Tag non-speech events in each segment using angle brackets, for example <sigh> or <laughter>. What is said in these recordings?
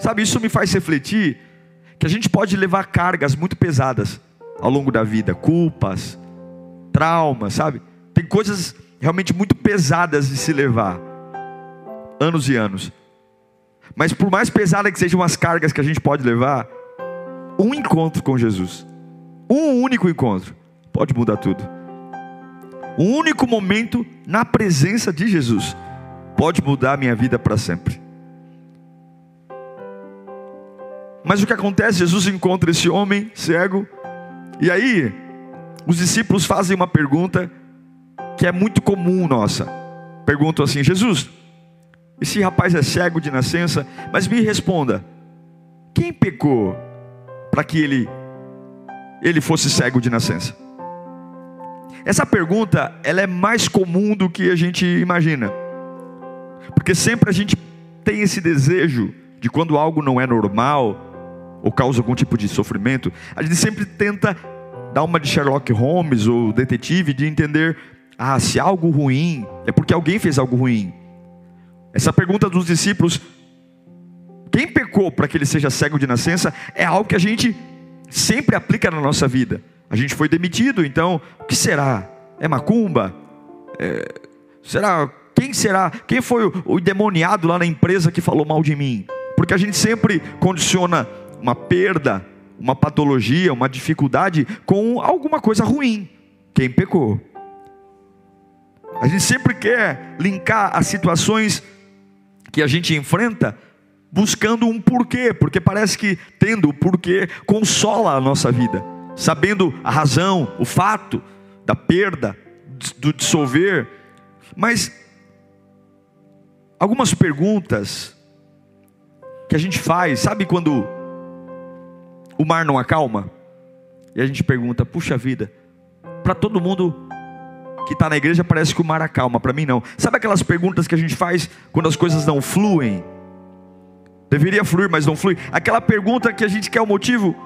Sabe, isso me faz refletir que a gente pode levar cargas muito pesadas ao longo da vida, culpas, traumas, sabe? Tem coisas realmente muito pesadas de se levar, anos e anos. Mas por mais pesada que sejam as cargas que a gente pode levar, um encontro com Jesus, um único encontro, pode mudar tudo. Um único momento na presença de Jesus pode mudar a minha vida para sempre. Mas o que acontece? Jesus encontra esse homem cego, e aí os discípulos fazem uma pergunta que é muito comum nossa. Perguntam assim: Jesus, esse rapaz é cego de nascença, mas me responda: quem pecou para que ele ele fosse cego de nascença? Essa pergunta, ela é mais comum do que a gente imagina. Porque sempre a gente tem esse desejo de quando algo não é normal, ou causa algum tipo de sofrimento, a gente sempre tenta dar uma de Sherlock Holmes ou detetive de entender, ah, se algo ruim é porque alguém fez algo ruim. Essa pergunta dos discípulos, quem pecou para que ele seja cego de nascença, é algo que a gente sempre aplica na nossa vida. A gente foi demitido, então o que será? É macumba? É, será? Quem será? Quem foi o, demoniado lá na empresa que falou mal de mim? Porque a gente sempre condiciona uma perda, uma patologia, uma dificuldade com alguma coisa ruim. Quem pecou? A gente sempre quer linkar as situações que a gente enfrenta buscando um porquê, porque parece que tendo o porquê consola a nossa vida, sabendo a razão, o fato da perda, do dissolver. Mas algumas perguntas que a gente faz, sabe quando o mar não acalma? E a gente pergunta: puxa vida, para todo mundo que está na igreja parece que o mar acalma, para mim não. Sabe aquelas perguntas que a gente faz quando as coisas não fluem? Deveria fluir, mas não flui. Aquela pergunta que a gente quer o motivo.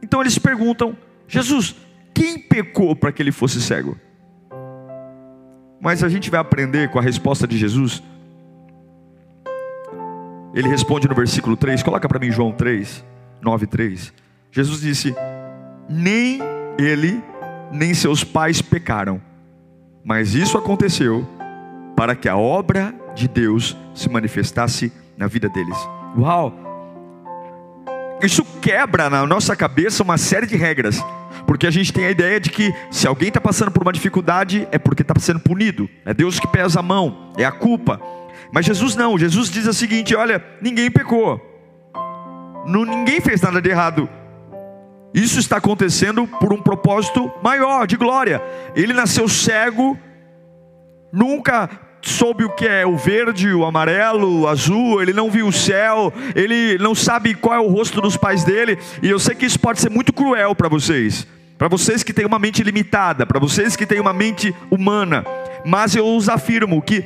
Então eles perguntam: Jesus, quem pecou para que ele fosse cego? Mas a gente vai aprender com a resposta de Jesus. Ele responde no versículo 3, coloca para mim João 3. 9:3. Jesus disse: "Nem ele nem seus pais pecaram, mas isso aconteceu para que a obra de Deus se manifestasse na vida deles." Uau! Isso quebra na nossa cabeça uma série de regras, porque a gente tem a ideia de que se alguém está passando por uma dificuldade é porque está sendo punido, é Deus que pesa a mão, é a culpa. Mas Jesus não, Jesus diz o seguinte: olha, ninguém pecou, ninguém fez nada de errado. Isso está acontecendo por um propósito maior, de glória. Ele nasceu cego, nunca soube o que é o verde, o amarelo, o azul, ele não viu o céu, ele não sabe qual é o rosto dos pais dele, e eu sei que isso pode ser muito cruel para vocês, para vocês que têm uma mente limitada, para vocês que têm uma mente humana, mas eu os afirmo que,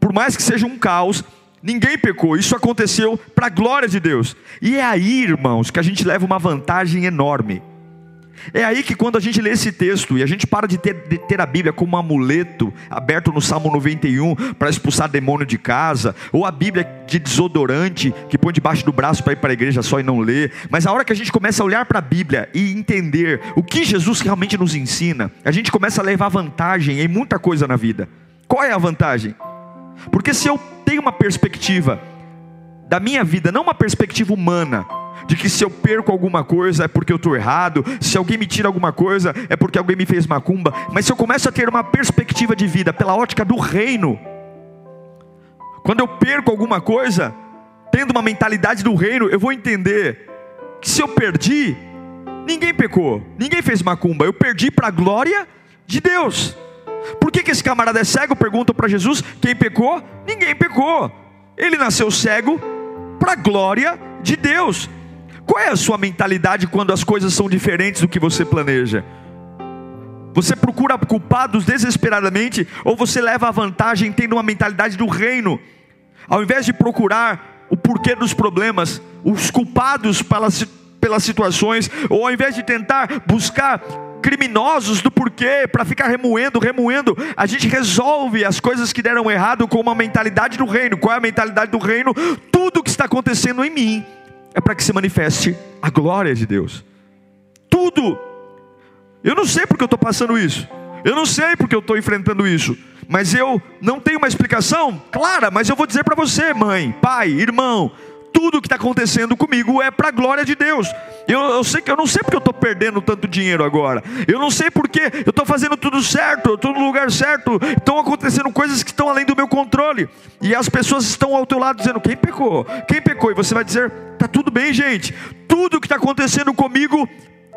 por mais que seja um caos, Ninguém pecou, isso aconteceu para a glória de Deus. E é aí, irmãos, que a gente leva uma vantagem enorme. É aí que quando a gente lê esse texto e a gente para de ter, de ter a Bíblia como um amuleto aberto no Salmo 91 para expulsar demônio de casa, ou a Bíblia de desodorante que põe debaixo do braço para ir para a igreja só e não ler, mas a hora que a gente começa a olhar para a Bíblia e entender o que Jesus realmente nos ensina, a gente começa a levar vantagem em muita coisa na vida. Qual é a vantagem? Porque se eu tenho uma perspectiva da minha vida, não uma perspectiva humana, de que se eu perco alguma coisa é porque eu estou errado, se alguém me tira alguma coisa é porque alguém me fez macumba, mas se eu começo a ter uma perspectiva de vida pela ótica do reino, quando eu perco alguma coisa, tendo uma mentalidade do reino, eu vou entender que se eu perdi, ninguém pecou, ninguém fez macumba, eu perdi para a glória de Deus. Por que, que esse camarada é cego? Perguntam para Jesus: quem pecou? Ninguém pecou. Ele nasceu cego para a glória de Deus. Qual é a sua mentalidade quando as coisas são diferentes do que você planeja? Você procura culpados desesperadamente ou você leva a vantagem tendo uma mentalidade do reino? Ao invés de procurar o porquê dos problemas, os culpados pelas, pelas situações, ou ao invés de tentar buscar criminosos do porquê, para ficar remoendo, remoendo, a gente resolve as coisas que deram errado com uma mentalidade do reino. Qual é a mentalidade do reino? Tudo que está acontecendo em mim é para que se manifeste a glória de Deus. Tudo. Eu não sei porque eu estou passando isso. Eu não sei porque eu estou enfrentando isso. Mas eu não tenho uma explicação clara, mas eu vou dizer para você, mãe, pai, irmão, tudo que está acontecendo comigo é para a glória de Deus. Eu, eu, sei que eu não sei porque eu estou perdendo tanto dinheiro agora. Eu não sei porque eu estou fazendo tudo certo, eu estou no lugar certo. Estão acontecendo coisas que estão além do meu controle. E as pessoas estão ao teu lado dizendo: quem pecou? Quem pecou? E você vai dizer: tá tudo bem, gente. Tudo que está acontecendo comigo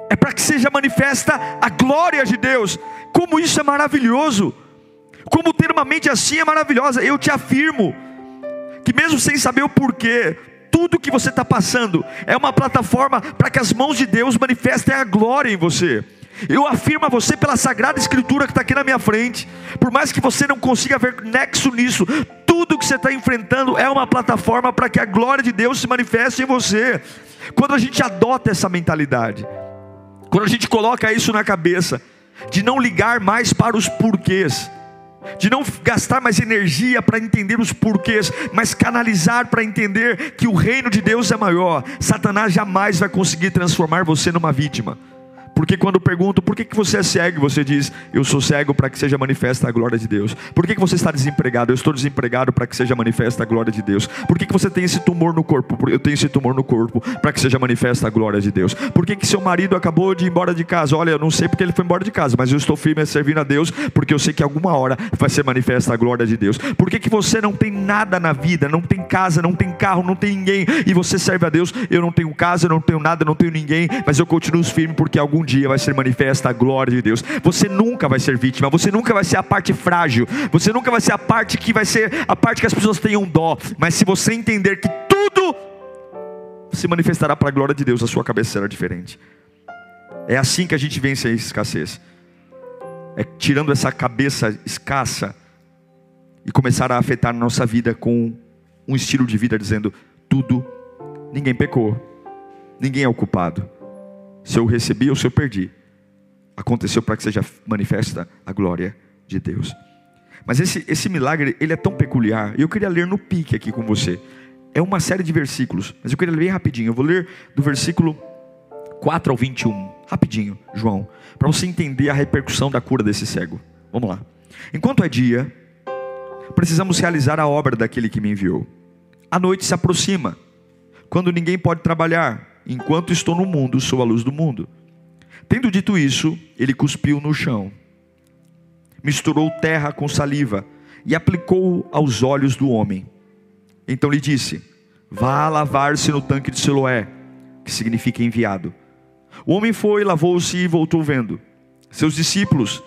é para que seja manifesta a glória de Deus. Como isso é maravilhoso! Como ter uma mente assim é maravilhosa. Eu te afirmo que mesmo sem saber o porquê, tudo que você está passando é uma plataforma para que as mãos de Deus manifestem a glória em você. Eu afirmo a você pela sagrada escritura que está aqui na minha frente, por mais que você não consiga ver nexo nisso, tudo que você está enfrentando é uma plataforma para que a glória de Deus se manifeste em você. Quando a gente adota essa mentalidade, quando a gente coloca isso na cabeça, de não ligar mais para os porquês, de não gastar mais energia para entender os porquês, mas canalizar para entender que o reino de Deus é maior. Satanás jamais vai conseguir transformar você numa vítima. Porque quando pergunto por que, que você é cego, você diz, eu sou cego para que seja manifesta a glória de Deus. Por que, que você está desempregado? Eu estou desempregado para que seja manifesta a glória de Deus. Por que, que você tem esse tumor no corpo? Eu tenho esse tumor no corpo para que seja manifesta a glória de Deus. Por que, que seu marido acabou de ir embora de casa? Olha, eu não sei porque ele foi embora de casa, mas eu estou firme servindo a Deus, porque eu sei que alguma hora vai ser manifesta a glória de Deus. Por que, que você não tem nada na vida, não tem casa, não tem carro, não tem ninguém, e você serve a Deus? Eu não tenho casa, não tenho nada, não tenho ninguém, mas eu continuo firme porque algum dia vai ser manifesta a glória de Deus. Você nunca vai ser vítima, você nunca vai ser a parte frágil, você nunca vai ser a parte que vai ser a parte que as pessoas tenham dó. Mas se você entender que tudo se manifestará para a glória de Deus, a sua cabeça será diferente. É assim que a gente vence a escassez. É tirando essa cabeça escassa e começar a afetar a nossa vida com um estilo de vida dizendo tudo, ninguém pecou, ninguém é o culpado. Se eu recebi ou se eu perdi, aconteceu para que seja manifesta a glória de Deus. Mas esse, esse milagre, ele é tão peculiar. Eu queria ler no pique aqui com você. É uma série de versículos, mas eu queria ler rapidinho. Eu vou ler do versículo 4 ao 21, rapidinho, João, para você entender a repercussão da cura desse cego. Vamos lá. Enquanto é dia, precisamos realizar a obra daquele que me enviou. A noite se aproxima, quando ninguém pode trabalhar. Enquanto estou no mundo, sou a luz do mundo. Tendo dito isso, ele cuspiu no chão, misturou terra com saliva e aplicou aos olhos do homem. Então lhe disse: Vá lavar-se no tanque de Siloé, que significa enviado. O homem foi, lavou-se e voltou vendo. Seus discípulos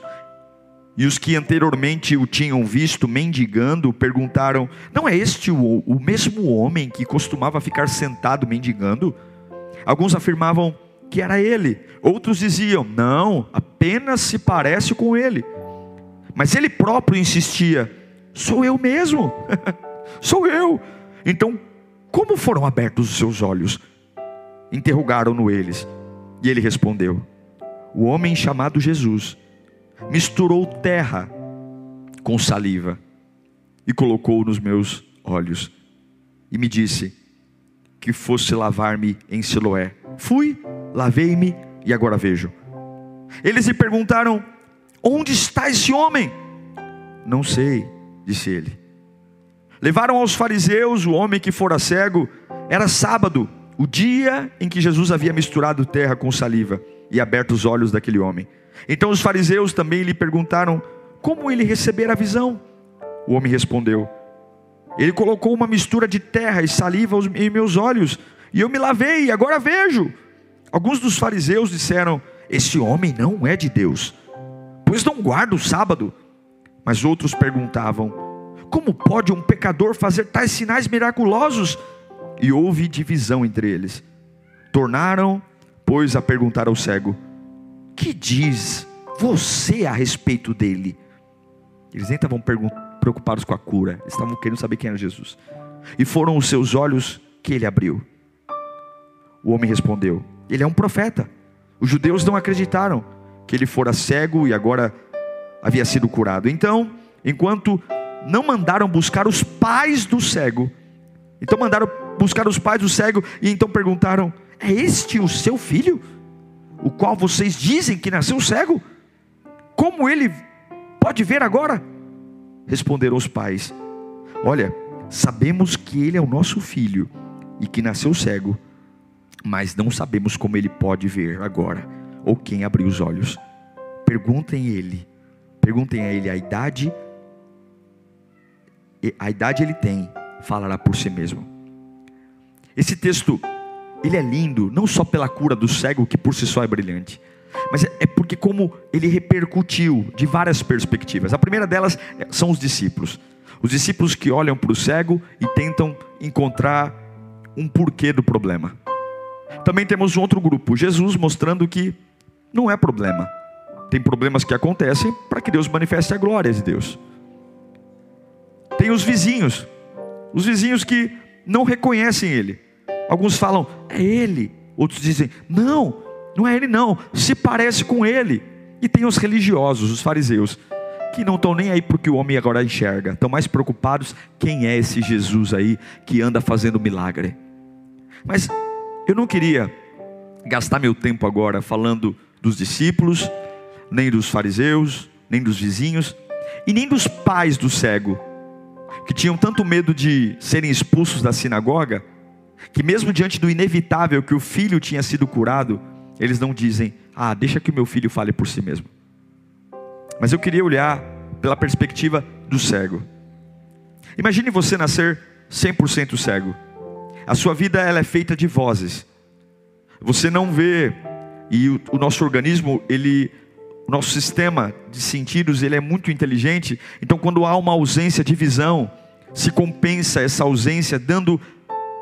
e os que anteriormente o tinham visto mendigando perguntaram: Não é este o, o mesmo homem que costumava ficar sentado mendigando? Alguns afirmavam que era ele, outros diziam: não, apenas se parece com ele. Mas ele próprio insistia: sou eu mesmo, <laughs> sou eu. Então, como foram abertos os seus olhos? Interrogaram-no eles, e ele respondeu: O homem chamado Jesus misturou terra com saliva e colocou nos meus olhos, e me disse: que fosse lavar-me em Siloé. Fui, lavei-me e agora vejo. Eles lhe perguntaram: Onde está esse homem? Não sei, disse ele. Levaram aos fariseus o homem que fora cego. Era sábado, o dia em que Jesus havia misturado terra com saliva e aberto os olhos daquele homem. Então os fariseus também lhe perguntaram como ele recebera a visão. O homem respondeu: ele colocou uma mistura de terra e saliva em meus olhos, e eu me lavei, e agora vejo. Alguns dos fariseus disseram: Esse homem não é de Deus, pois não guarda o sábado. Mas outros perguntavam: Como pode um pecador fazer tais sinais miraculosos? e houve divisão entre eles. Tornaram, pois, a perguntar ao cego: Que diz você a respeito dele? Eles nem estavam preocupados com a cura, eles estavam querendo saber quem era Jesus. E foram os seus olhos que ele abriu. O homem respondeu: Ele é um profeta. Os judeus não acreditaram que ele fora cego e agora havia sido curado. Então, enquanto não mandaram buscar os pais do cego, então mandaram buscar os pais do cego e então perguntaram: É este o seu filho? O qual vocês dizem que nasceu cego? Como ele pode ver agora? Responderam os pais: Olha, sabemos que ele é o nosso filho e que nasceu cego, mas não sabemos como ele pode ver agora ou quem abriu os olhos. Perguntem ele, perguntem a ele a idade, a idade ele tem, falará por si mesmo. Esse texto, ele é lindo, não só pela cura do cego, que por si só é brilhante, mas é porque como ele repercutiu de várias perspectivas. A primeira delas é, são os discípulos. Os discípulos que olham para o cego e tentam encontrar um porquê do problema. Também temos um outro grupo, Jesus mostrando que não é problema. Tem problemas que acontecem para que Deus manifeste a glória de Deus. Tem os vizinhos, os vizinhos que não reconhecem Ele. Alguns falam, é Ele. Outros dizem, não, não é Ele não, se parece com Ele. E tem os religiosos, os fariseus, que não estão nem aí porque o homem agora enxerga, estão mais preocupados quem é esse Jesus aí que anda fazendo milagre. Mas eu não queria gastar meu tempo agora falando dos discípulos, nem dos fariseus, nem dos vizinhos, e nem dos pais do cego, que tinham tanto medo de serem expulsos da sinagoga, que mesmo diante do inevitável que o filho tinha sido curado, eles não dizem: "Ah, deixa que o meu filho fale por si mesmo". Mas eu queria olhar pela perspectiva do cego. Imagine você nascer 100% cego. A sua vida ela é feita de vozes. Você não vê e o, o nosso organismo, ele o nosso sistema de sentidos, ele é muito inteligente. Então quando há uma ausência de visão, se compensa essa ausência dando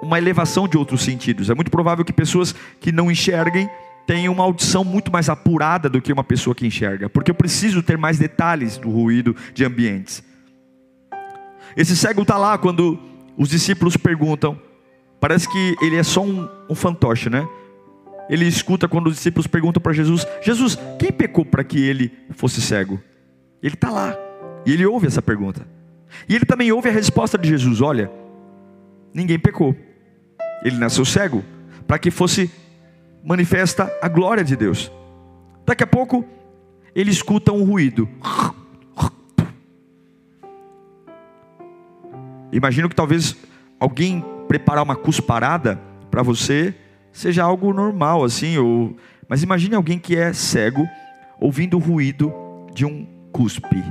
uma elevação de outros sentidos. É muito provável que pessoas que não enxerguem tenham uma audição muito mais apurada do que uma pessoa que enxerga, porque eu preciso ter mais detalhes do ruído de ambientes. Esse cego está lá quando os discípulos perguntam, parece que ele é só um, um fantoche, né? Ele escuta quando os discípulos perguntam para Jesus: Jesus, quem pecou para que ele fosse cego? Ele está lá e ele ouve essa pergunta. E ele também ouve a resposta de Jesus: Olha, ninguém pecou. Ele nasceu cego para que fosse manifesta a glória de Deus. Daqui a pouco ele escuta um ruído. Imagino que talvez alguém preparar uma cusparada para você seja algo normal assim, ou mas imagine alguém que é cego ouvindo o ruído de um cuspe.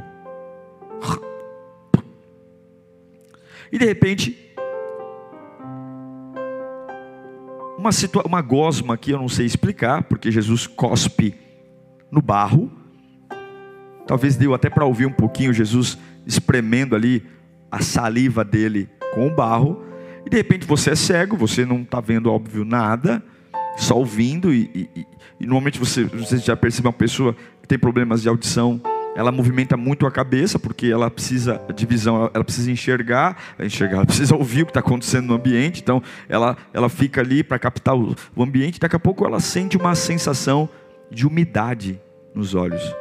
E de repente, uma, situa uma gosma que eu não sei explicar, porque Jesus cospe no barro. Talvez deu até para ouvir um pouquinho Jesus espremendo ali a saliva dele com o barro. E de repente você é cego, você não está vendo, óbvio, nada, só ouvindo. E, e, e normalmente você, você já percebe uma pessoa que tem problemas de audição ela movimenta muito a cabeça, porque ela precisa de visão, ela precisa enxergar, enxergar, ela precisa ouvir o que está acontecendo no ambiente, então ela, ela fica ali para captar o, o ambiente, daqui a pouco ela sente uma sensação de umidade nos olhos.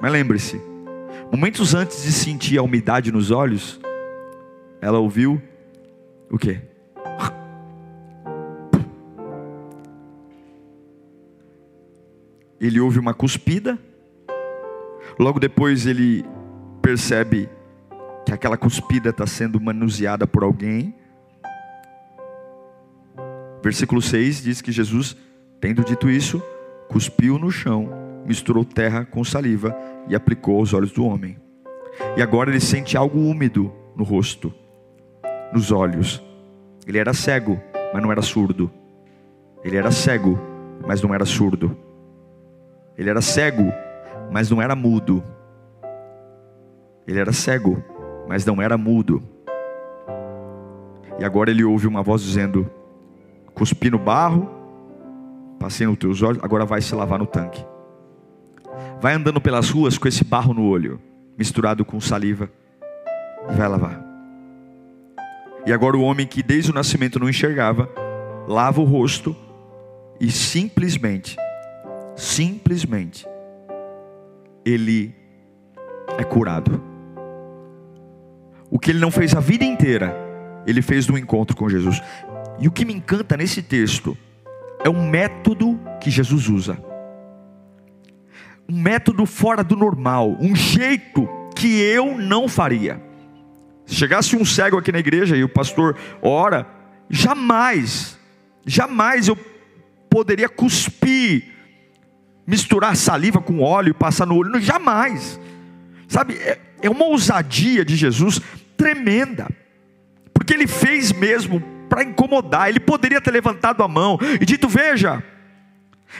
Mas lembre-se, momentos antes de sentir a umidade nos olhos, ela ouviu o quê? Ele ouve uma cuspida, Logo depois ele percebe que aquela cuspida está sendo manuseada por alguém. Versículo 6 diz que Jesus, tendo dito isso, cuspiu no chão, misturou terra com saliva e aplicou aos olhos do homem. E agora ele sente algo úmido no rosto, nos olhos. Ele era cego, mas não era surdo. Ele era cego, mas não era surdo. Ele era cego, mas não era mudo. Ele era cego, mas não era mudo. E agora ele ouve uma voz dizendo: Cuspi no barro, passei nos teus olhos, agora vai se lavar no tanque. Vai andando pelas ruas com esse barro no olho, misturado com saliva, e vai lavar. E agora o homem que desde o nascimento não enxergava, lava o rosto e simplesmente, simplesmente, ele é curado. O que ele não fez a vida inteira, ele fez no encontro com Jesus. E o que me encanta nesse texto é um método que Jesus usa. Um método fora do normal, um jeito que eu não faria. Se chegasse um cego aqui na igreja e o pastor ora, jamais, jamais eu poderia cuspir, misturar saliva com óleo e passar no olho, jamais. Sabe, é, é uma ousadia de Jesus tremenda, porque ele fez mesmo para incomodar. Ele poderia ter levantado a mão e dito: Veja.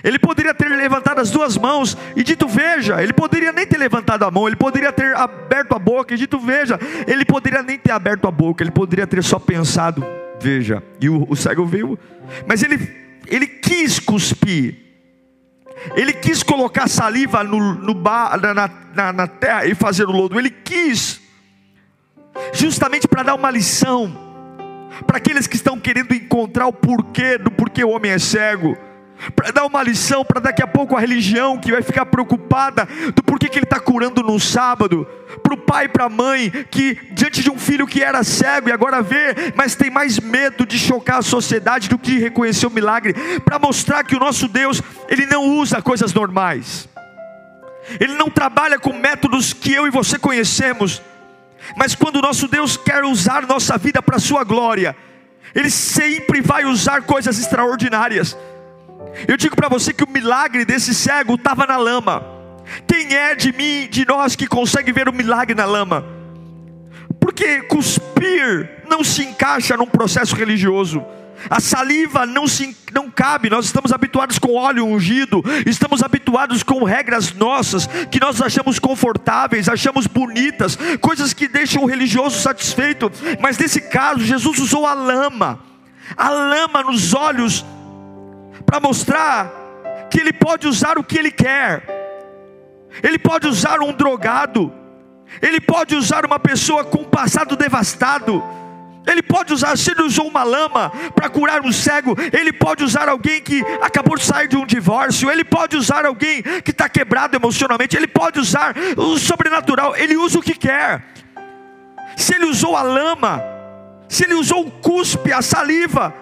Ele poderia ter levantado as duas mãos e dito: Veja. Ele poderia nem ter levantado a mão. Ele poderia ter aberto a boca e dito: Veja. Ele poderia nem ter aberto a boca. Ele poderia ter só pensado: Veja. E o, o cego viu. Mas ele, ele quis cuspir. Ele quis colocar saliva no, no bar, na, na, na terra e fazer o lodo. Ele quis, justamente para dar uma lição para aqueles que estão querendo encontrar o porquê do porquê o homem é cego, para dar uma lição para daqui a pouco a religião que vai ficar preocupada do porquê que ele está curando no sábado, para o pai e para a mãe que diante de um filho que era cego e agora vê, mas tem mais medo de chocar a sociedade do que reconhecer o milagre, para mostrar que o nosso Deus ele não usa coisas normais, ele não trabalha com métodos que eu e você conhecemos. Mas quando o nosso Deus quer usar nossa vida para a sua glória, Ele sempre vai usar coisas extraordinárias. Eu digo para você que o milagre desse cego estava na lama. Quem é de mim, de nós que consegue ver o milagre na lama? Porque cuspir não se encaixa num processo religioso. A saliva não, se, não cabe, nós estamos habituados com óleo ungido, estamos habituados com regras nossas, que nós achamos confortáveis, achamos bonitas, coisas que deixam o religioso satisfeito, mas nesse caso, Jesus usou a lama, a lama nos olhos, para mostrar que Ele pode usar o que Ele quer, Ele pode usar um drogado, Ele pode usar uma pessoa com um passado devastado, ele pode usar, se ele usou uma lama para curar um cego, ele pode usar alguém que acabou de sair de um divórcio, ele pode usar alguém que está quebrado emocionalmente, ele pode usar o sobrenatural, ele usa o que quer. Se ele usou a lama, se ele usou o cuspe, a saliva,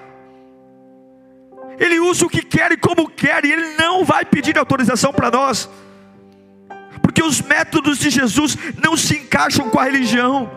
ele usa o que quer e como quer, e ele não vai pedir autorização para nós, porque os métodos de Jesus não se encaixam com a religião.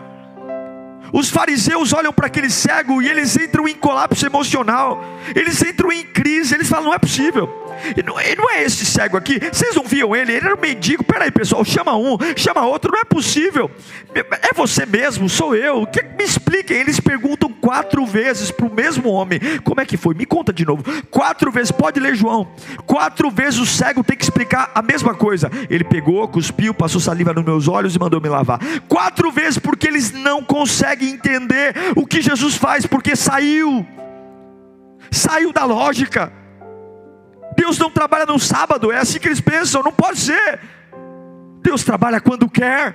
Os fariseus olham para aquele cego e eles entram em colapso emocional, eles entram em crise, eles falam: não é possível. E não, e não é esse cego aqui, vocês não viam ele? Ele era um mendigo. Peraí, pessoal, chama um, chama outro, não é possível. É você mesmo, sou eu. Que, me expliquem. Eles perguntam quatro vezes para o mesmo homem: como é que foi? Me conta de novo. Quatro vezes, pode ler João. Quatro vezes o cego tem que explicar a mesma coisa. Ele pegou, cuspiu, passou saliva nos meus olhos e mandou me lavar. Quatro vezes, porque eles não conseguem entender o que Jesus faz, porque saiu, saiu da lógica. Deus não trabalha no sábado, é assim que eles pensam, não pode ser. Deus trabalha quando quer.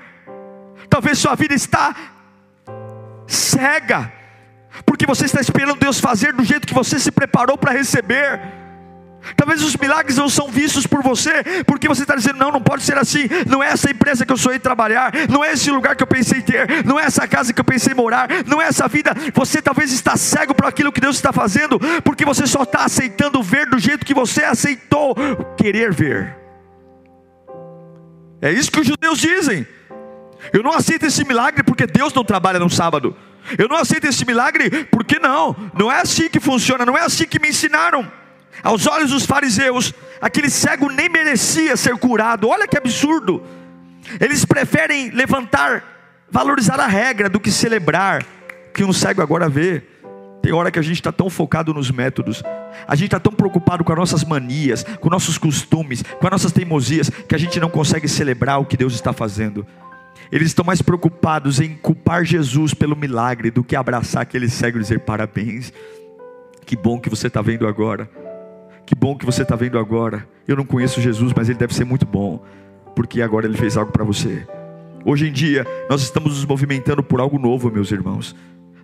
Talvez sua vida está cega, porque você está esperando Deus fazer do jeito que você se preparou para receber. Talvez os milagres não são vistos por você, porque você está dizendo: não, não pode ser assim. Não é essa empresa que eu sonhei trabalhar, não é esse lugar que eu pensei ter, não é essa casa que eu pensei morar, não é essa vida. Você talvez está cego para aquilo que Deus está fazendo, porque você só está aceitando ver do jeito que você aceitou querer ver. É isso que os judeus dizem. Eu não aceito esse milagre porque Deus não trabalha no sábado. Eu não aceito esse milagre porque não, não é assim que funciona, não é assim que me ensinaram. Aos olhos dos fariseus, aquele cego nem merecia ser curado. Olha que absurdo. Eles preferem levantar, valorizar a regra do que celebrar que um cego agora vê. Tem hora que a gente está tão focado nos métodos, a gente está tão preocupado com as nossas manias, com nossos costumes, com as nossas teimosias, que a gente não consegue celebrar o que Deus está fazendo. Eles estão mais preocupados em culpar Jesus pelo milagre do que abraçar aquele cego e dizer parabéns. Que bom que você está vendo agora. Que bom que você está vendo agora. Eu não conheço Jesus, mas ele deve ser muito bom, porque agora ele fez algo para você. Hoje em dia, nós estamos nos movimentando por algo novo, meus irmãos.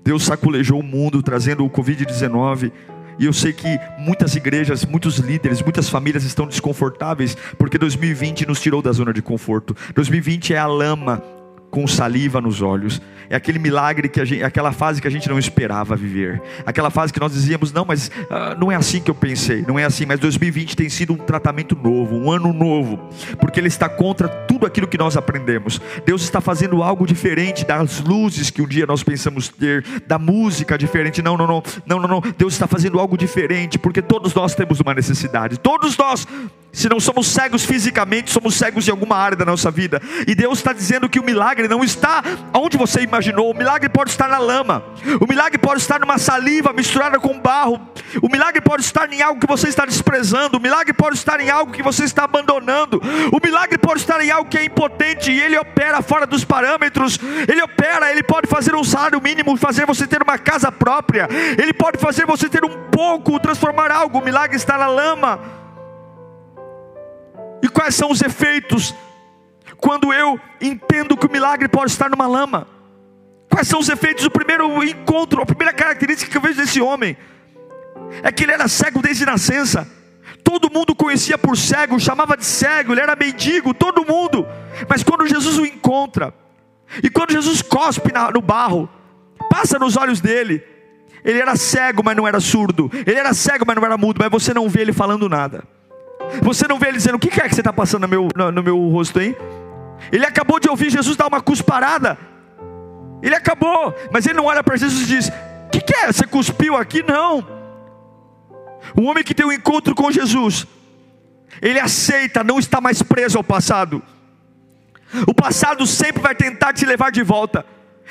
Deus saculejou o mundo trazendo o Covid-19. E eu sei que muitas igrejas, muitos líderes, muitas famílias estão desconfortáveis, porque 2020 nos tirou da zona de conforto. 2020 é a lama com saliva nos olhos. É aquele milagre que a gente, aquela fase que a gente não esperava viver. Aquela fase que nós dizíamos, não, mas uh, não é assim que eu pensei, não é assim. Mas 2020 tem sido um tratamento novo, um ano novo, porque ele está contra tudo aquilo que nós aprendemos. Deus está fazendo algo diferente das luzes que um dia nós pensamos ter, da música diferente. Não, não, não, não, não, não. Deus está fazendo algo diferente, porque todos nós temos uma necessidade. Todos nós se não somos cegos fisicamente, somos cegos em alguma área da nossa vida. E Deus está dizendo que o milagre não está onde você imaginou. O milagre pode estar na lama. O milagre pode estar numa saliva misturada com barro. O milagre pode estar em algo que você está desprezando. O milagre pode estar em algo que você está abandonando. O milagre pode estar em algo que é impotente e ele opera fora dos parâmetros. Ele opera, ele pode fazer um salário mínimo, fazer você ter uma casa própria. Ele pode fazer você ter um pouco, transformar algo. O milagre está na lama. E quais são os efeitos quando eu entendo que o milagre pode estar numa lama? Quais são os efeitos do primeiro encontro, a primeira característica que eu vejo desse homem? É que ele era cego desde nascença. Todo mundo conhecia por cego, chamava de cego, ele era mendigo, todo mundo. Mas quando Jesus o encontra, e quando Jesus cospe no barro, passa nos olhos dele, ele era cego, mas não era surdo. Ele era cego, mas não era mudo. Mas você não vê ele falando nada. Você não vê ele dizendo: O que é que você está passando no meu, no, no meu rosto aí? Ele acabou de ouvir Jesus dar uma cusparada. Ele acabou, mas ele não olha para Jesus e diz: O que, que é? Você cuspiu aqui? Não. O homem que tem um encontro com Jesus, ele aceita não estar mais preso ao passado. O passado sempre vai tentar te levar de volta.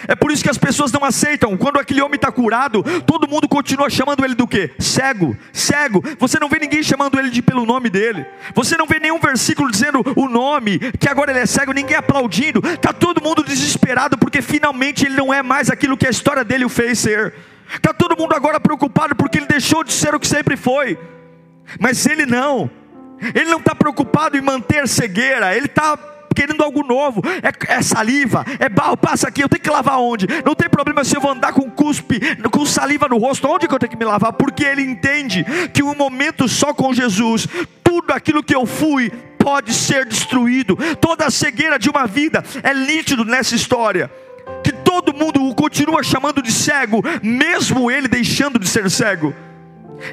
É por isso que as pessoas não aceitam. Quando aquele homem está curado, todo mundo continua chamando ele do quê? Cego, cego. Você não vê ninguém chamando ele de pelo nome dele. Você não vê nenhum versículo dizendo o nome, que agora ele é cego, ninguém aplaudindo. Está todo mundo desesperado porque finalmente ele não é mais aquilo que a história dele o fez ser. Está todo mundo agora preocupado porque ele deixou de ser o que sempre foi. Mas ele não. Ele não está preocupado em manter cegueira. Ele está querendo algo novo, é, é, saliva, é barro, passa aqui, eu tenho que lavar onde? Não tem problema se eu vou andar com cuspe, com saliva no rosto, onde que eu tenho que me lavar? Porque ele entende que um momento só com Jesus, tudo aquilo que eu fui pode ser destruído, toda a cegueira de uma vida é nítido nessa história. Que todo mundo o continua chamando de cego, mesmo ele deixando de ser cego.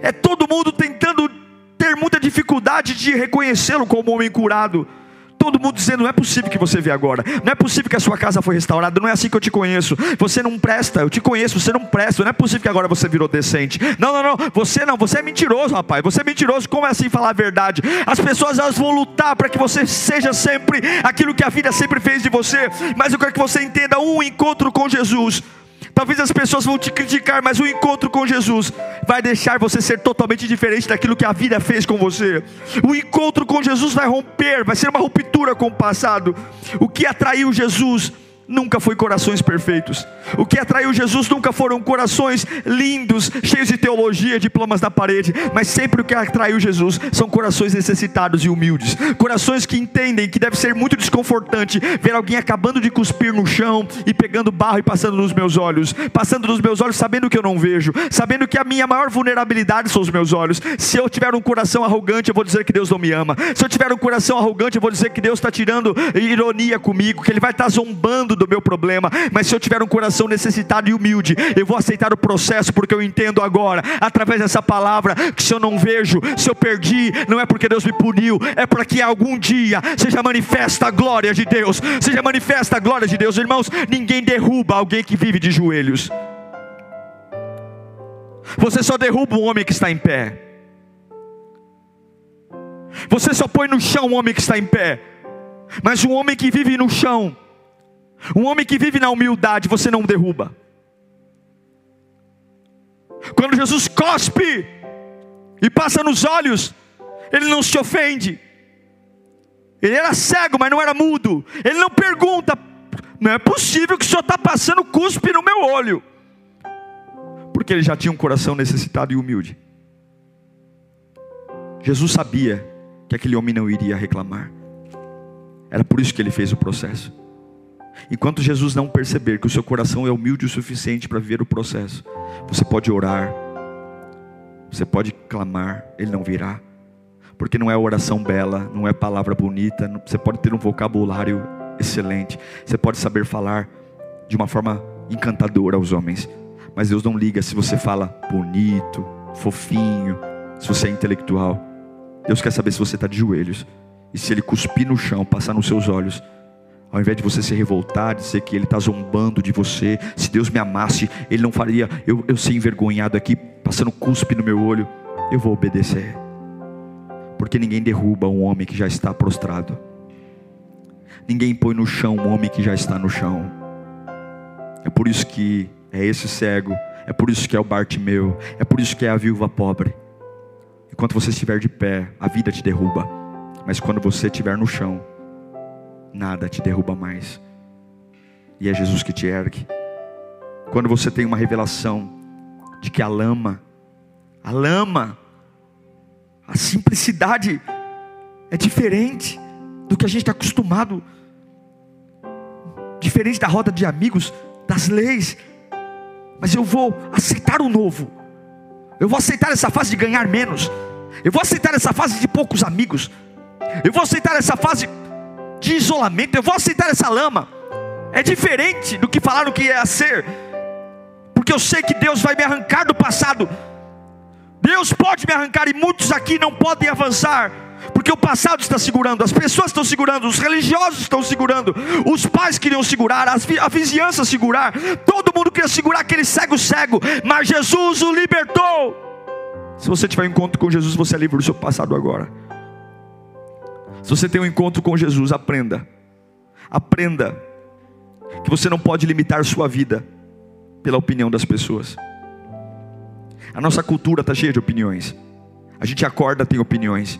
É todo mundo tentando ter muita dificuldade de reconhecê-lo como homem curado todo mundo dizendo: não é possível que você vê agora, não é possível que a sua casa foi restaurada, não é assim que eu te conheço. Você não presta, eu te conheço, você não presta, não é possível que agora você virou decente. Não, não, não, você não, você é mentiroso, rapaz. Você é mentiroso, como é assim falar a verdade? As pessoas elas vão lutar para que você seja sempre aquilo que a vida sempre fez de você, mas eu quero que você entenda um encontro com Jesus Talvez as pessoas vão te criticar, mas o encontro com Jesus vai deixar você ser totalmente diferente daquilo que a vida fez com você. O encontro com Jesus vai romper, vai ser uma ruptura com o passado. O que atraiu Jesus nunca foi corações perfeitos. O que atraiu Jesus nunca foram corações lindos, cheios de teologia, diplomas na parede, mas sempre o que atraiu Jesus são corações necessitados e humildes, corações que entendem que deve ser muito desconfortante ver alguém acabando de cuspir no chão e pegando barro e passando nos meus olhos, passando nos meus olhos sabendo que eu não vejo, sabendo que a minha maior vulnerabilidade são os meus olhos. Se eu tiver um coração arrogante, eu vou dizer que Deus não me ama. Se eu tiver um coração arrogante, eu vou dizer que Deus está tirando ironia comigo, que Ele vai estar zombando do meu problema, mas se eu tiver um coração necessitado e humilde, eu vou aceitar o processo, porque eu entendo agora, através dessa palavra, que se eu não vejo, se eu perdi, não é porque Deus me puniu, é para que algum dia seja manifesta a glória de Deus, seja manifesta a glória de Deus, irmãos. Ninguém derruba alguém que vive de joelhos. Você só derruba um homem que está em pé. Você só põe no chão um homem que está em pé. Mas um homem que vive no chão, um homem que vive na humildade, você não derruba. Quando Jesus cospe e passa nos olhos, ele não se ofende. Ele era cego, mas não era mudo. Ele não pergunta, Não é possível que o senhor está passando cuspe no meu olho. Porque ele já tinha um coração necessitado e humilde. Jesus sabia que aquele homem não iria reclamar. Era por isso que ele fez o processo. Enquanto Jesus não perceber que o seu coração é humilde o suficiente para viver o processo, você pode orar, você pode clamar, ele não virá. Porque não é oração bela, não é palavra bonita, você pode ter um vocabulário excelente, você pode saber falar de uma forma encantadora aos homens, mas Deus não liga se você fala bonito, fofinho, se você é intelectual. Deus quer saber se você está de joelhos. E se ele cuspir no chão, passar nos seus olhos, ao invés de você se revoltar, dizer que ele está zombando de você, se Deus me amasse, ele não faria eu, eu ser envergonhado aqui, passando cuspe no meu olho, eu vou obedecer. Porque ninguém derruba um homem que já está prostrado. Ninguém põe no chão um homem que já está no chão. É por isso que é esse cego, é por isso que é o Bartimeu, é por isso que é a viúva pobre. Enquanto você estiver de pé, a vida te derruba, mas quando você estiver no chão, nada te derruba mais. E é Jesus que te ergue. Quando você tem uma revelação de que a lama, a lama, a simplicidade é diferente do que a gente está acostumado, diferente da roda de amigos, das leis, mas eu vou aceitar o novo, eu vou aceitar essa fase de ganhar menos, eu vou aceitar essa fase de poucos amigos, eu vou aceitar essa fase de isolamento, eu vou aceitar essa lama. É diferente do que falaram que ia ser, porque eu sei que Deus vai me arrancar do passado. Deus pode me arrancar e muitos aqui não podem avançar, porque o passado está segurando, as pessoas estão segurando, os religiosos estão segurando, os pais queriam segurar, a vizinhança segurar, todo mundo queria segurar aquele cego cego, mas Jesus o libertou. Se você tiver um encontro com Jesus, você é livre do seu passado agora. Se você tem um encontro com Jesus, aprenda. Aprenda que você não pode limitar sua vida pela opinião das pessoas. A nossa cultura está cheia de opiniões. A gente acorda, tem opiniões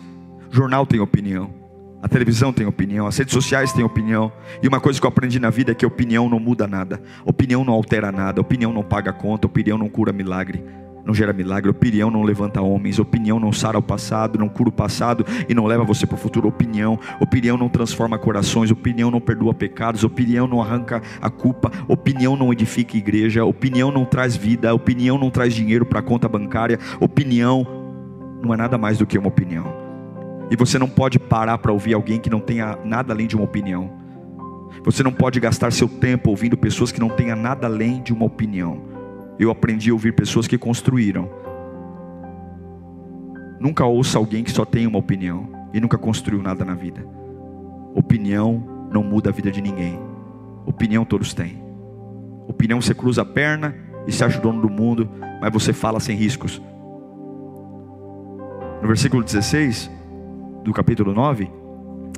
jornal tem opinião, a televisão tem opinião, as redes sociais têm opinião. E uma coisa que eu aprendi na vida é que opinião não muda nada, opinião não altera nada, opinião não paga conta, opinião não cura milagre, não gera milagre, opinião não levanta homens, opinião não sara o passado, não cura o passado e não leva você para o futuro. Opinião, opinião não transforma corações, opinião não perdoa pecados, opinião não arranca a culpa, opinião não edifica igreja, opinião não traz vida, opinião não traz dinheiro para a conta bancária, opinião não é nada mais do que uma opinião. E você não pode parar para ouvir alguém que não tenha nada além de uma opinião. Você não pode gastar seu tempo ouvindo pessoas que não tenham nada além de uma opinião. Eu aprendi a ouvir pessoas que construíram. Nunca ouça alguém que só tem uma opinião e nunca construiu nada na vida. Opinião não muda a vida de ninguém. Opinião todos têm. Opinião você cruza a perna e se acha dono do mundo, mas você fala sem riscos. No versículo 16, do capítulo 9,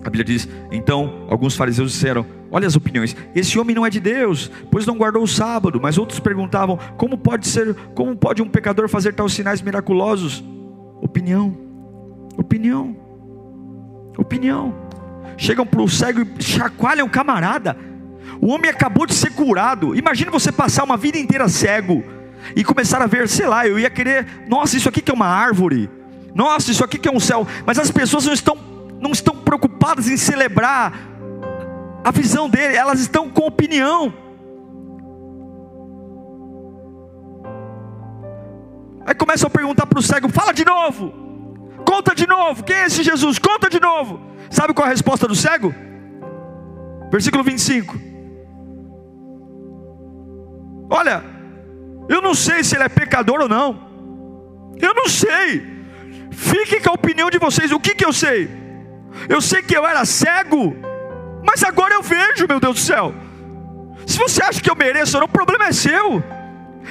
a Bíblia diz: Então alguns fariseus disseram: Olha as opiniões, esse homem não é de Deus, pois não guardou o sábado. Mas outros perguntavam: Como pode ser, como pode um pecador fazer tais sinais miraculosos? Opinião, opinião, opinião. Chegam para o cego e chacoalham o camarada. O homem acabou de ser curado. Imagine você passar uma vida inteira cego e começar a ver, sei lá, eu ia querer, nossa, isso aqui que é uma árvore. Nossa, isso aqui que é um céu. Mas as pessoas não estão, não estão preocupadas em celebrar a visão dele, elas estão com opinião. Aí começam a perguntar para o cego: fala de novo, conta de novo, quem é esse Jesus? Conta de novo. Sabe qual é a resposta do cego? Versículo 25. Olha, eu não sei se ele é pecador ou não. Eu não sei. Fique com a opinião de vocês. O que, que eu sei? Eu sei que eu era cego, mas agora eu vejo, meu Deus do céu. Se você acha que eu mereço, não, o problema é seu.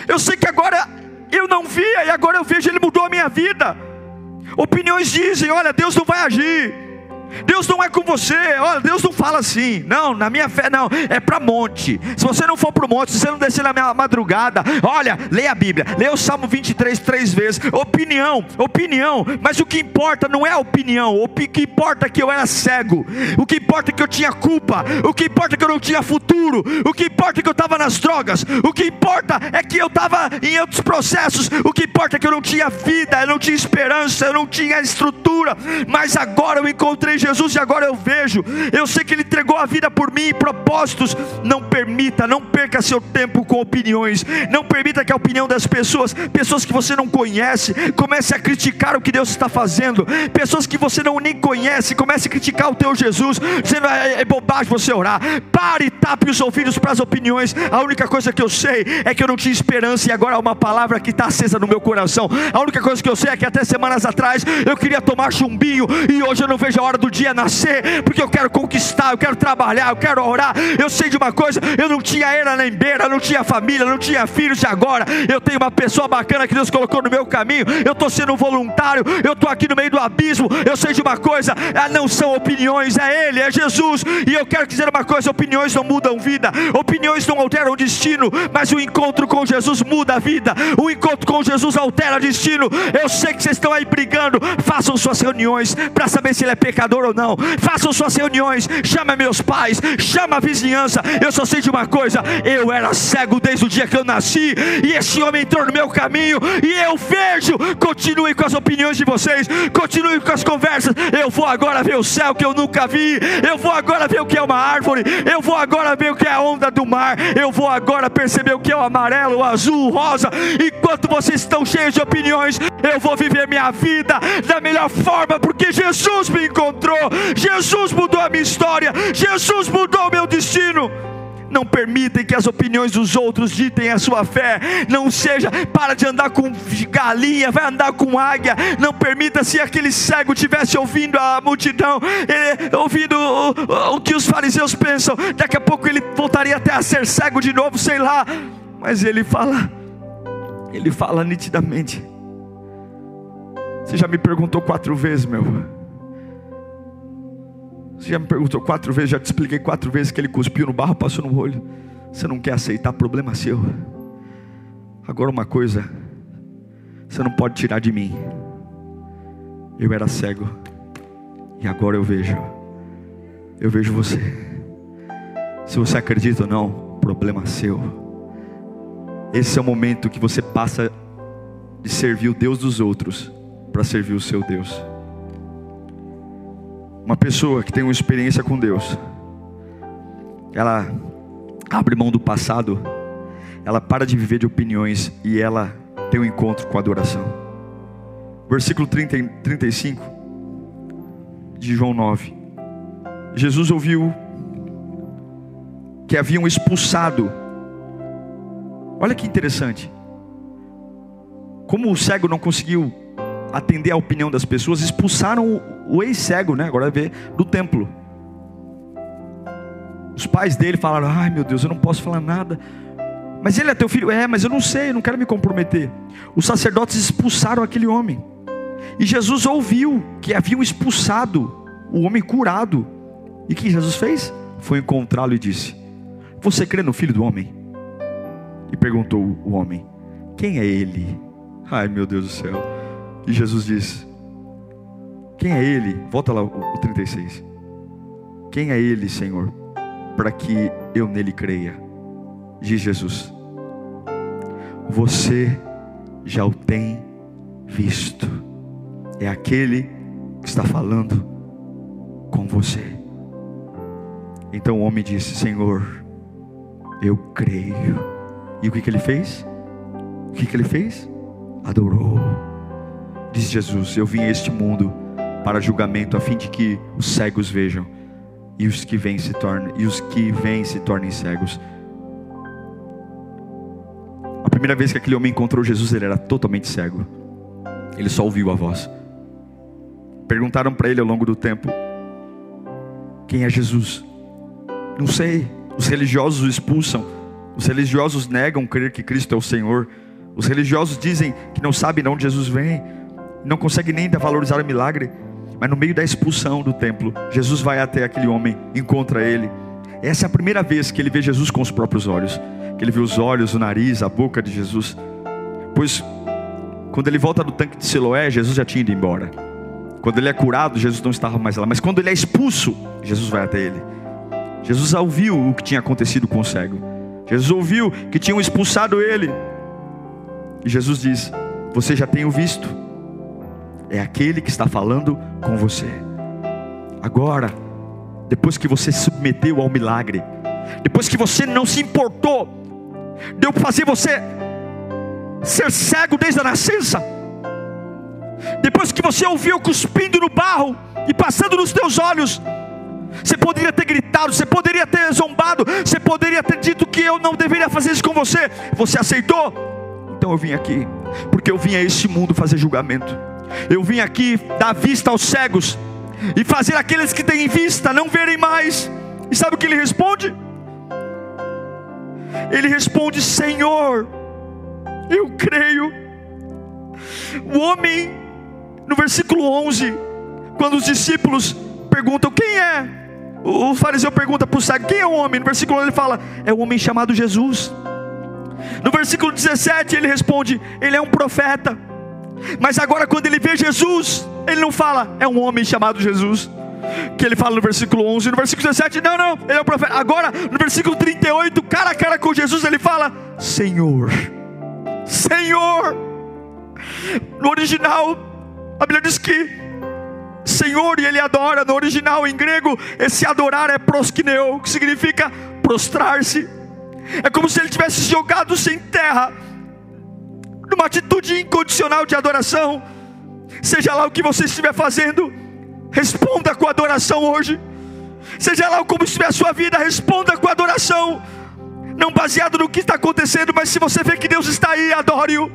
Eu sei que agora eu não via e agora eu vejo, Ele mudou a minha vida. Opiniões dizem: olha, Deus não vai agir. Deus não é com você. Olha, Deus não fala assim. Não, na minha fé não. É para monte. Se você não for para o monte, se você não descer na minha madrugada, olha, leia a Bíblia. Leia o Salmo 23 três vezes. Opinião, opinião. Mas o que importa não é a opinião. O que importa é que eu era cego. O que importa é que eu tinha culpa. O que importa é que eu não tinha futuro. O que importa é que eu estava nas drogas. O que importa é que eu estava em outros processos. O que importa é que eu não tinha vida, eu não tinha esperança, eu não tinha estrutura. Mas agora eu encontrei Jesus e agora eu vejo. Eu sei que Ele entregou a vida por mim, propósitos. Não permita, não perca seu tempo com opiniões. Não permita que a opinião das pessoas, pessoas que você não conhece, comece a criticar o que Deus está fazendo. Pessoas que você não nem conhece, comece a criticar o teu Jesus, dizendo é, é bobagem você orar. Pare e tape os ouvidos para as opiniões. A única coisa que eu sei é que eu não tinha esperança e agora há uma palavra que está acesa no meu coração. A única coisa que eu sei é que até semanas atrás eu queria tomar chumbinho e hoje eu não vejo a hora do dia nascer, porque eu quero conquistar, eu quero trabalhar, eu quero orar. Eu sei de uma coisa, eu não tinha era nem beira, não tinha família, não tinha filhos e agora eu tenho uma pessoa bacana que Deus colocou no meu caminho. Eu estou sendo voluntário, eu estou aqui no meio do abismo. Eu sei de uma coisa, ah, não são opiniões, é Ele, é Jesus. E eu quero dizer uma coisa: opiniões não mudam vida, opiniões não alteram destino, mas o encontro com Jesus muda a vida. O encontro com Jesus altera destino. Eu sei que vocês estão aí brigando. Façam suas reuniões para saber se ele é pecador ou não. Façam suas reuniões. Chama meus pais, chama a vizinhança. Eu só sei de uma coisa: eu era cego desde o dia que eu nasci, e esse homem entrou no meu caminho, e eu vejo. Continue com as opiniões de vocês, continue com as conversas. Eu vou agora ver o céu que eu nunca vi. Eu vou agora ver o que é uma árvore. Eu vou agora ver o que é a onda do mar. Eu vou agora perceber o que é o amarelo, o azul, o rosa. Enquanto vocês estão cheios de opiniões, eu vou viver minha vida da melhor forma, porque Jesus me encontrou. Jesus mudou a minha história. Jesus mudou o meu destino não permitem que as opiniões dos outros ditem a sua fé. Não seja, para de andar com galinha, vai andar com águia. Não permita se aquele cego tivesse ouvindo a multidão, ele, ouvindo o, o que os fariseus pensam. Daqui a pouco ele voltaria até a ser cego de novo, sei lá. Mas ele fala, ele fala nitidamente. Você já me perguntou quatro vezes, meu. Você já me perguntou quatro vezes, já te expliquei quatro vezes que ele cuspiu no barro, passou no olho. Você não quer aceitar, problema seu. Agora uma coisa, você não pode tirar de mim. Eu era cego e agora eu vejo. Eu vejo você. Se você acredita ou não, problema seu. Esse é o momento que você passa de servir o Deus dos outros para servir o seu Deus. Uma pessoa que tem uma experiência com Deus, ela abre mão do passado, ela para de viver de opiniões e ela tem um encontro com a adoração. Versículo 30, 35 de João 9. Jesus ouviu que haviam expulsado. Olha que interessante. Como o cego não conseguiu atender a opinião das pessoas, expulsaram o ex-cego, né? Agora vê, do templo. Os pais dele falaram: Ai meu Deus, eu não posso falar nada. Mas ele é teu filho? É, mas eu não sei, eu não quero me comprometer. Os sacerdotes expulsaram aquele homem. E Jesus ouviu que haviam expulsado o homem curado. E o que Jesus fez? Foi encontrá-lo e disse: Você crê no filho do homem? E perguntou o homem: Quem é ele? Ai meu Deus do céu. E Jesus disse: quem é Ele? Volta lá o 36. Quem é Ele, Senhor, para que eu nele creia? Diz Jesus. Você já o tem visto. É aquele que está falando com você. Então o homem disse: Senhor, eu creio. E o que, que ele fez? O que, que ele fez? Adorou. Diz Jesus: Eu vim a este mundo para julgamento, a fim de que os cegos vejam e os que vêm se tornem e os que vêm se tornem cegos. A primeira vez que aquele homem encontrou Jesus, ele era totalmente cego. Ele só ouviu a voz. Perguntaram para ele ao longo do tempo: Quem é Jesus? Não sei. Os religiosos o expulsam. Os religiosos negam crer que Cristo é o Senhor. Os religiosos dizem que não sabem de onde Jesus vem. Não conseguem nem valorizar o milagre. Mas no meio da expulsão do templo, Jesus vai até aquele homem, encontra ele. Essa é a primeira vez que ele vê Jesus com os próprios olhos, que ele vê os olhos, o nariz, a boca de Jesus. Pois quando ele volta do tanque de Siloé, Jesus já tinha ido embora. Quando ele é curado, Jesus não estava mais lá. Mas quando ele é expulso, Jesus vai até ele. Jesus ouviu o que tinha acontecido com o cego. Jesus ouviu que tinham expulsado ele. E Jesus diz: Você já tem o visto. É aquele que está falando com você. Agora, depois que você se submeteu ao milagre, depois que você não se importou, deu para fazer você ser cego desde a nascença, depois que você ouviu cuspindo no barro e passando nos teus olhos, você poderia ter gritado, você poderia ter zombado, você poderia ter dito que eu não deveria fazer isso com você. Você aceitou? Então eu vim aqui, porque eu vim a este mundo fazer julgamento. Eu vim aqui dar vista aos cegos e fazer aqueles que têm vista não verem mais. E sabe o que ele responde? Ele responde: Senhor, eu creio. O homem, no versículo 11, quando os discípulos perguntam: Quem é? O fariseu pergunta para o cego: Quem é o homem? No versículo 11 ele fala: É o homem chamado Jesus. No versículo 17 ele responde: Ele é um profeta. Mas agora, quando ele vê Jesus, ele não fala, é um homem chamado Jesus. Que ele fala no versículo 11, no versículo 17, não, não, ele é o profeta. Agora, no versículo 38, cara a cara com Jesus, ele fala: Senhor, Senhor. No original, a Bíblia diz que Senhor e ele adora. No original, em grego, esse adorar é proskineu, que significa prostrar-se. É como se ele tivesse jogado sem terra numa atitude incondicional de adoração. Seja lá o que você estiver fazendo, responda com adoração hoje. Seja lá como estiver a sua vida, responda com adoração. Não baseado no que está acontecendo, mas se você vê que Deus está aí, adore-o.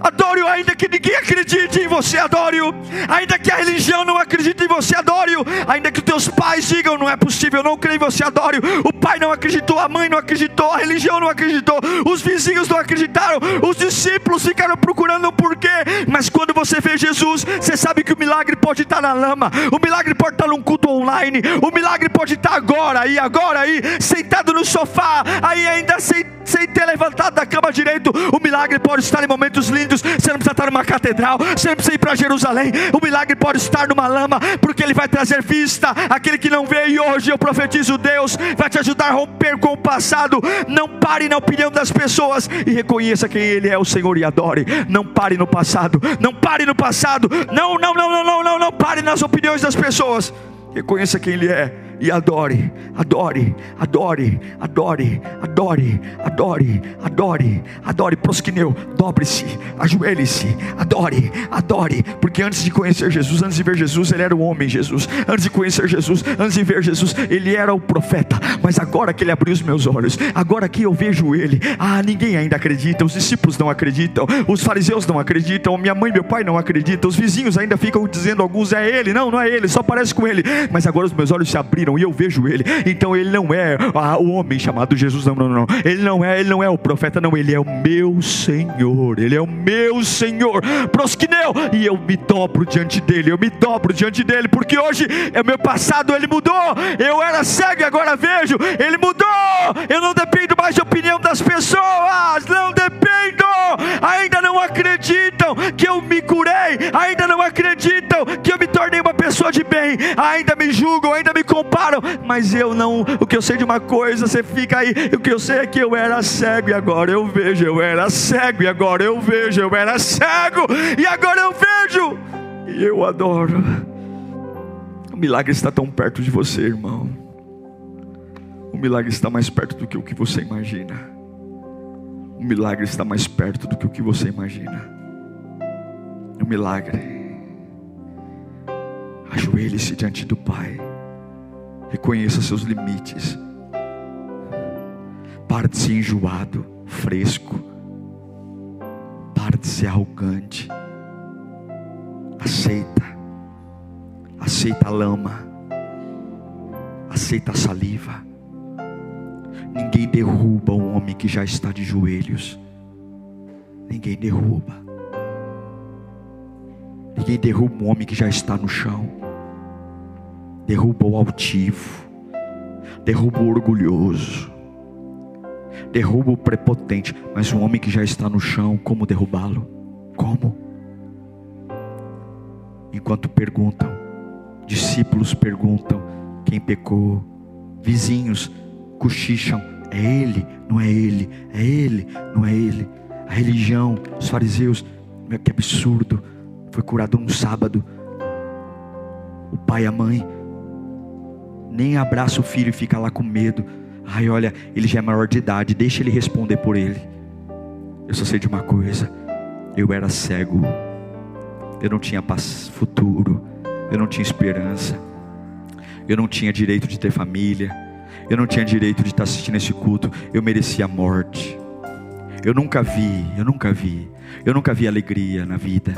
Adore-o, ainda que ninguém acredite em você, adore-o. Ainda que a religião não acredite em você, adore-o. Ainda que os teus pais digam, não é possível, não creio em você, adore-o. O pai não acreditou, a mãe não acreditou, a religião não acreditou, os vizinhos não acreditaram, os discípulos ficaram procurando um porquê. Mas quando você vê Jesus, você sabe que o milagre pode estar na lama, o milagre pode estar num culto online, o milagre pode estar agora aí, agora aí, sentado no sofá, aí ainda sem, sem ter levantado da cama direito. O milagre pode estar em momentos lindos você não precisa estar numa catedral, você não precisa ir para Jerusalém. O milagre pode estar numa lama, porque ele vai trazer vista aquele que não vê. E hoje eu profetizo: Deus vai te ajudar a romper com o passado. Não pare na opinião das pessoas e reconheça quem Ele é, o Senhor, e adore. Não pare no passado, não pare no passado. Não, não, não, não, não, não, não pare nas opiniões das pessoas. Reconheça quem Ele é e adore, adore, adore, adore, adore, adore, adore, adore, prosquineu, dobre-se, ajoelhe-se, adore, adore, porque antes de conhecer Jesus, antes de ver Jesus, ele era o homem Jesus, antes de conhecer Jesus, antes de ver Jesus, ele era o profeta, mas agora que ele abriu os meus olhos, agora que eu vejo ele, ah, ninguém ainda acredita, os discípulos não acreditam, os fariseus não acreditam, minha mãe e meu pai não acreditam, os vizinhos ainda ficam dizendo alguns é ele, não, não é ele, só parece com ele, mas agora os meus olhos se abriram e eu vejo ele. Então ele não é ah, o homem chamado Jesus, não, não, não. Ele não é, ele não é o profeta, não. Ele é o meu Senhor. Ele é o meu Senhor. Prosquineu e eu me dobro diante dele. Eu me dobro diante dele porque hoje é meu passado. Ele mudou. Eu era cego e agora vejo. Ele mudou. Eu não dependo mais da opinião das pessoas. Não dependo. Ainda não acreditam que eu me curei. Ainda não acreditam que eu me tornei uma pessoa de bem. Ainda me julgam. Ainda me comparam mas eu não. O que eu sei de uma coisa, você fica aí. O que eu sei é que eu era cego e agora eu vejo. Eu era cego e agora eu vejo. Eu era cego e agora eu vejo. E eu adoro. O milagre está tão perto de você, irmão. O milagre está mais perto do que o que você imagina. O milagre está mais perto do que o que você imagina. O milagre. Ajoelhe-se diante do Pai. Reconheça seus limites. Pare de ser enjoado, fresco. Pare de ser arrogante. Aceita. Aceita a lama. Aceita a saliva. Ninguém derruba um homem que já está de joelhos. Ninguém derruba. E derruba o homem que já está no chão. Derruba o altivo. Derruba o orgulhoso. Derruba o prepotente. Mas o homem que já está no chão, como derrubá-lo? Como? Enquanto perguntam, discípulos perguntam: quem pecou? Vizinhos cochicham: é ele, não é ele, é ele, não é ele. A religião, os fariseus, que absurdo, foi curado no sábado. O pai e a mãe nem abraça o filho e fica lá com medo. Ai, olha, ele já é maior de idade, deixa ele responder por ele. Eu só sei de uma coisa: eu era cego, eu não tinha futuro, eu não tinha esperança, eu não tinha direito de ter família, eu não tinha direito de estar assistindo esse culto, eu merecia a morte. Eu nunca vi, eu nunca vi, eu nunca vi alegria na vida,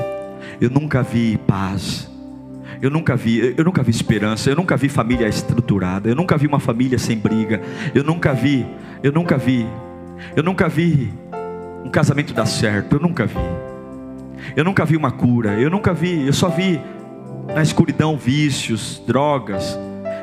eu nunca vi paz. Eu nunca vi, eu nunca vi esperança, eu nunca vi família estruturada, eu nunca vi uma família sem briga, eu nunca vi, eu nunca vi, eu nunca vi um casamento dar certo, eu nunca vi. Eu nunca vi uma cura, eu nunca vi, eu só vi na escuridão vícios, drogas,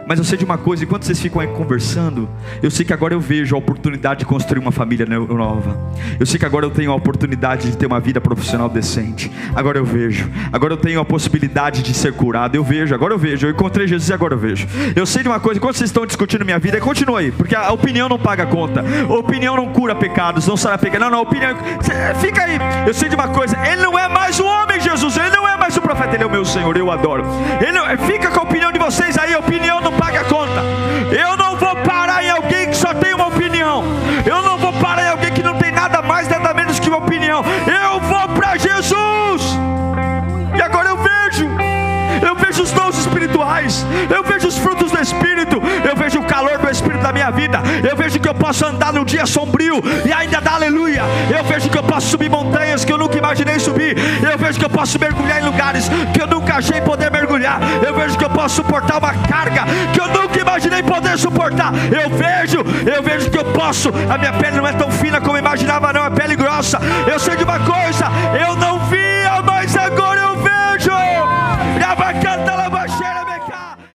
mas eu sei de uma coisa, enquanto vocês ficam aí conversando, eu sei que agora eu vejo a oportunidade de construir uma família nova. Eu sei que agora eu tenho a oportunidade de ter uma vida profissional decente. Agora eu vejo. Agora eu tenho a possibilidade de ser curado. Eu vejo, agora eu vejo. Eu encontrei Jesus e agora eu vejo. Eu sei de uma coisa, enquanto vocês estão discutindo minha vida, continua aí, porque a opinião não paga conta. A opinião não cura pecados, não será pecado. Não, não, a opinião. Fica aí. Eu sei de uma coisa, ele não é mais o homem, Jesus. Ele não é mais o profeta, ele é o meu Senhor. Eu adoro. Ele não, fica com a opinião de vocês aí, a opinião não paga a conta. Eu não vou parar em alguém que só tem uma opinião. Eu não vou parar em alguém que não tem nada mais, nada menos que uma opinião. Eu vejo os frutos do Espírito. Eu vejo o calor do Espírito da minha vida. Eu vejo que eu posso andar num dia sombrio e ainda dar aleluia. Eu vejo que eu posso subir montanhas que eu nunca imaginei subir. Eu vejo que eu posso mergulhar em lugares que eu nunca achei poder mergulhar. Eu vejo que eu posso suportar uma carga que eu nunca imaginei poder suportar. Eu vejo, eu vejo que eu posso. A minha pele não é tão fina como imaginava, não. É pele grossa. Eu sei de uma coisa. Eu não vi